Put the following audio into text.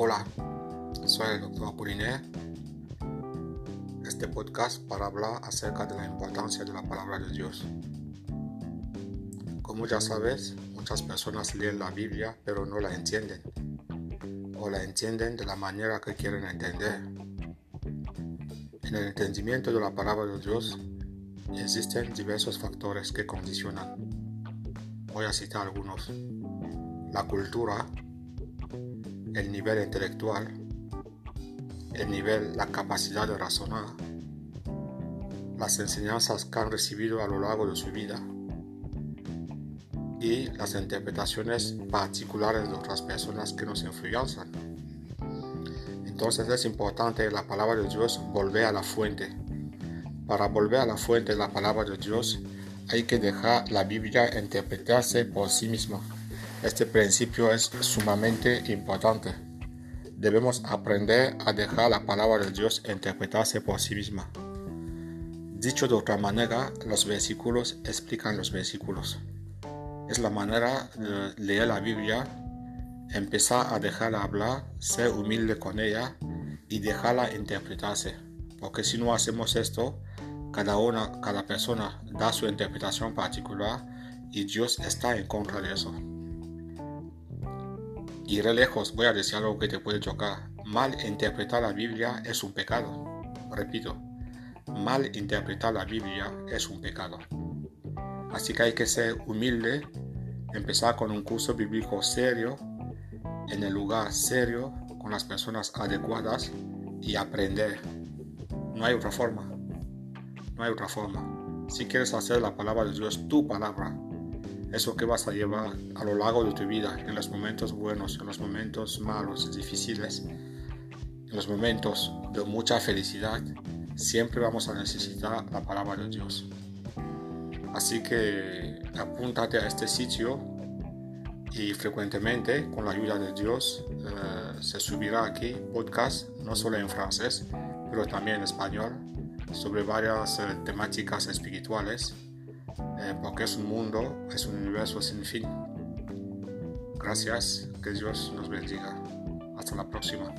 Hola, soy el doctor Apoliné. E. Este podcast para hablar acerca de la importancia de la palabra de Dios. Como ya sabes, muchas personas leen la Biblia pero no la entienden. O la entienden de la manera que quieren entender. En el entendimiento de la palabra de Dios existen diversos factores que condicionan. Voy a citar algunos. La cultura, el nivel intelectual, el nivel, la capacidad de razonar, las enseñanzas que han recibido a lo largo de su vida y las interpretaciones particulares de otras personas que nos influencian. Entonces es importante la palabra de Dios volver a la fuente. Para volver a la fuente de la palabra de Dios hay que dejar la Biblia interpretarse por sí misma. Este principio es sumamente importante debemos aprender a dejar la palabra de Dios interpretarse por sí misma. Dicho de otra manera, los versículos explican los versículos. Es la manera de leer la Biblia, empezar a dejarla hablar, ser humilde con ella y dejarla interpretarse. Porque si no hacemos esto, cada una, cada persona da su interpretación particular y Dios está en contra de eso. Iré lejos, voy a decir algo que te puede chocar. Mal interpretar la Biblia es un pecado. Repito, mal interpretar la Biblia es un pecado. Así que hay que ser humilde, empezar con un curso bíblico serio, en el lugar serio, con las personas adecuadas y aprender. No hay otra forma. No hay otra forma. Si quieres hacer la palabra de Dios tu palabra, eso que vas a llevar a lo largo de tu vida, en los momentos buenos, en los momentos malos, difíciles, en los momentos de mucha felicidad, siempre vamos a necesitar la palabra de Dios. Así que apúntate a este sitio y frecuentemente con la ayuda de Dios eh, se subirá aquí podcast no solo en francés, pero también en español sobre varias eh, temáticas espirituales eh, porque es un mundo, es un universo sin fin. Gracias, que Dios nos bendiga. Hasta la próxima.